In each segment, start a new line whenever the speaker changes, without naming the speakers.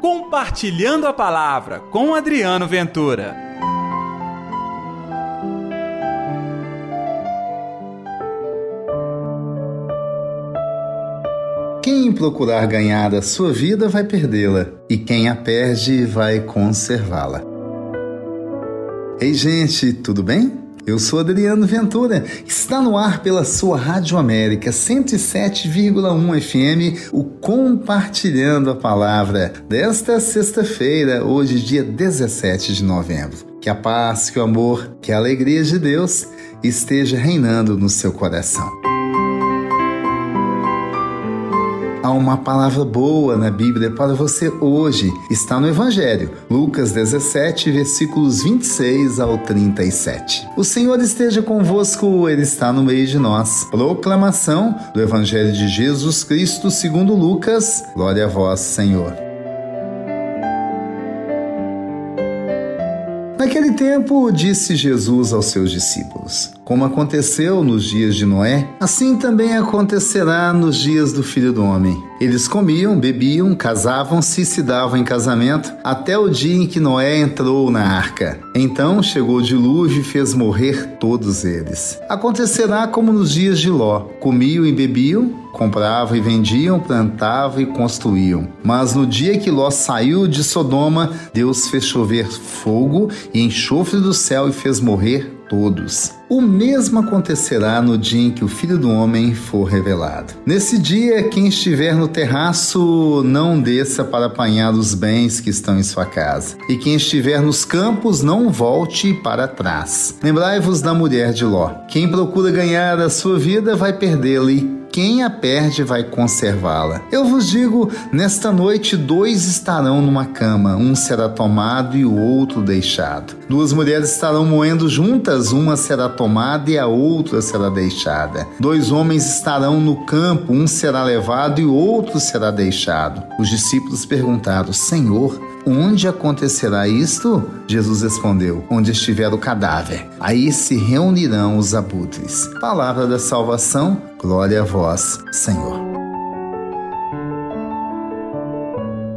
Compartilhando a Palavra com Adriano Ventura.
Quem procurar ganhar a sua vida vai perdê-la, e quem a perde vai conservá-la. Ei, gente, tudo bem? Eu sou Adriano Ventura. Está no ar pela sua Rádio América 107,1 FM, o Compartilhando a Palavra desta sexta-feira, hoje, dia 17 de novembro. Que a paz, que o amor, que a alegria de Deus esteja reinando no seu coração. Uma palavra boa na Bíblia para você hoje. Está no Evangelho, Lucas 17, versículos 26 ao 37. O Senhor esteja convosco, Ele está no meio de nós. Proclamação do Evangelho de Jesus Cristo segundo Lucas. Glória a vós, Senhor. Naquele tempo, disse Jesus aos seus discípulos: Como aconteceu nos dias de Noé, assim também acontecerá nos dias do filho do homem. Eles comiam, bebiam, casavam-se e se davam em casamento, até o dia em que Noé entrou na arca. Então chegou o dilúvio e fez morrer todos eles. Acontecerá como nos dias de Ló: comiam e bebiam, compravam e vendiam, plantavam e construíam. Mas no dia que Ló saiu de Sodoma, Deus fez chover fogo e enxofre do céu e fez morrer todos. O mesmo acontecerá no dia em que o Filho do Homem for revelado. Nesse dia, quem estiver no terraço, não desça para apanhar os bens que estão em sua casa. E quem estiver nos campos, não volte para trás. Lembrai-vos da mulher de Ló. Quem procura ganhar a sua vida vai perdê-la quem a perde vai conservá-la. Eu vos digo: nesta noite dois estarão numa cama, um será tomado e o outro deixado. Duas mulheres estarão moendo juntas, uma será tomada e a outra será deixada. Dois homens estarão no campo, um será levado e o outro será deixado. Os discípulos perguntaram: Senhor, Onde acontecerá isto? Jesus respondeu: Onde estiver o cadáver, aí se reunirão os abutres. Palavra da salvação, glória a vós, Senhor.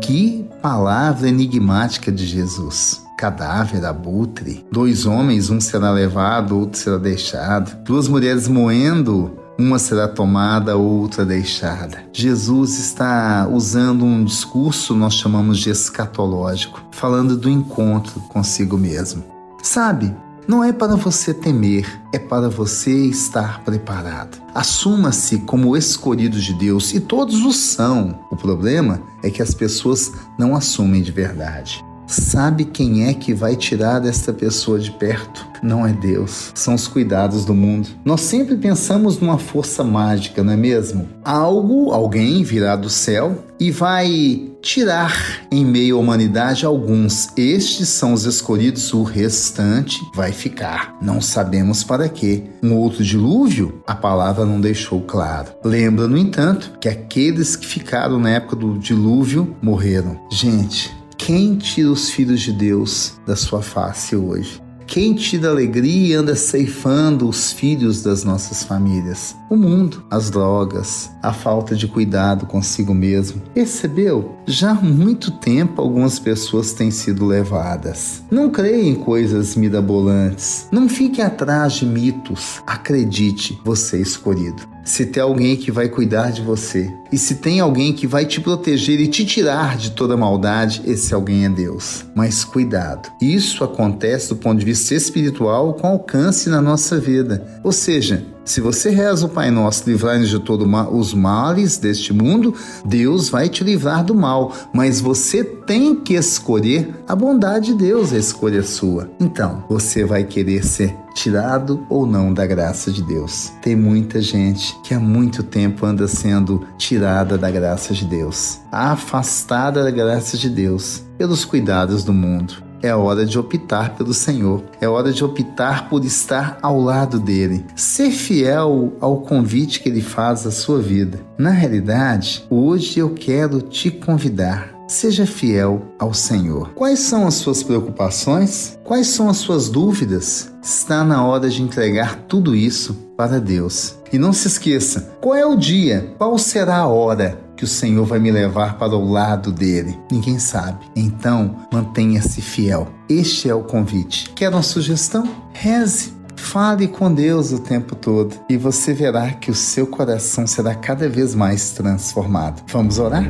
Que palavra enigmática de Jesus cadáver, abutre. Dois homens, um será levado, outro será deixado. Duas mulheres moendo uma será tomada, outra deixada. Jesus está usando um discurso nós chamamos de escatológico, falando do encontro consigo mesmo. Sabe, não é para você temer, é para você estar preparado. Assuma-se como escolhido de Deus e todos o são. O problema é que as pessoas não assumem de verdade. Sabe quem é que vai tirar esta pessoa de perto? Não é Deus, são os cuidados do mundo. Nós sempre pensamos numa força mágica, não é mesmo? Algo, alguém virá do céu e vai tirar em meio à humanidade alguns. Estes são os escolhidos, o restante vai ficar. Não sabemos para quê. Um outro dilúvio, a palavra não deixou claro. Lembra, no entanto, que aqueles que ficaram na época do dilúvio morreram. Gente, quem tira os filhos de Deus da sua face hoje? Quem tira alegria anda ceifando os filhos das nossas famílias? O mundo, as drogas, a falta de cuidado consigo mesmo. Percebeu? Já há muito tempo algumas pessoas têm sido levadas. Não creia em coisas mirabolantes. Não fique atrás de mitos. Acredite, você é escolhido se tem alguém que vai cuidar de você e se tem alguém que vai te proteger e te tirar de toda maldade, esse alguém é Deus. Mas cuidado, isso acontece do ponto de vista espiritual com alcance na nossa vida. Ou seja, se você reza o Pai Nosso, livrar-nos de todos os males deste mundo, Deus vai te livrar do mal, mas você tem que escolher a bondade de Deus, a escolha sua. Então, você vai querer ser tirado ou não da graça de Deus. Tem muita gente que há muito tempo anda sendo tirada da graça de Deus, afastada da graça de Deus pelos cuidados do mundo é hora de optar pelo Senhor. É hora de optar por estar ao lado dele. Ser fiel ao convite que ele faz à sua vida. Na realidade, hoje eu quero te convidar. Seja fiel ao Senhor. Quais são as suas preocupações? Quais são as suas dúvidas? Está na hora de entregar tudo isso para Deus. E não se esqueça: qual é o dia? Qual será a hora? Que o Senhor vai me levar para o lado dele? Ninguém sabe. Então, mantenha-se fiel. Este é o convite. Quer uma sugestão? Reze. Fale com Deus o tempo todo e você verá que o seu coração será cada vez mais transformado. Vamos orar?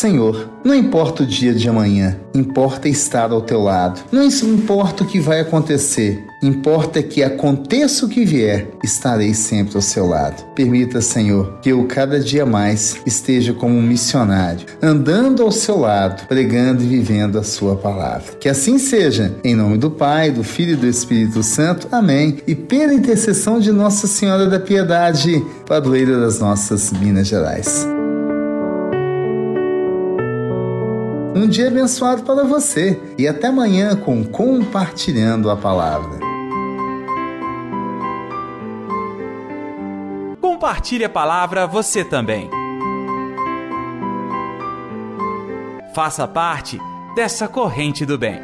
Senhor, não importa o dia de amanhã, importa estar ao teu lado. Não importa o que vai acontecer, importa que aconteça o que vier, estarei sempre ao seu lado. Permita, Senhor, que eu cada dia mais esteja como um missionário, andando ao seu lado, pregando e vivendo a sua palavra. Que assim seja, em nome do Pai, do Filho e do Espírito Santo. Amém. E pela intercessão de Nossa Senhora da Piedade, padroeira das nossas Minas Gerais. Um dia abençoado para você e até amanhã com Compartilhando a Palavra.
Compartilhe a palavra você também. Faça parte dessa corrente do bem.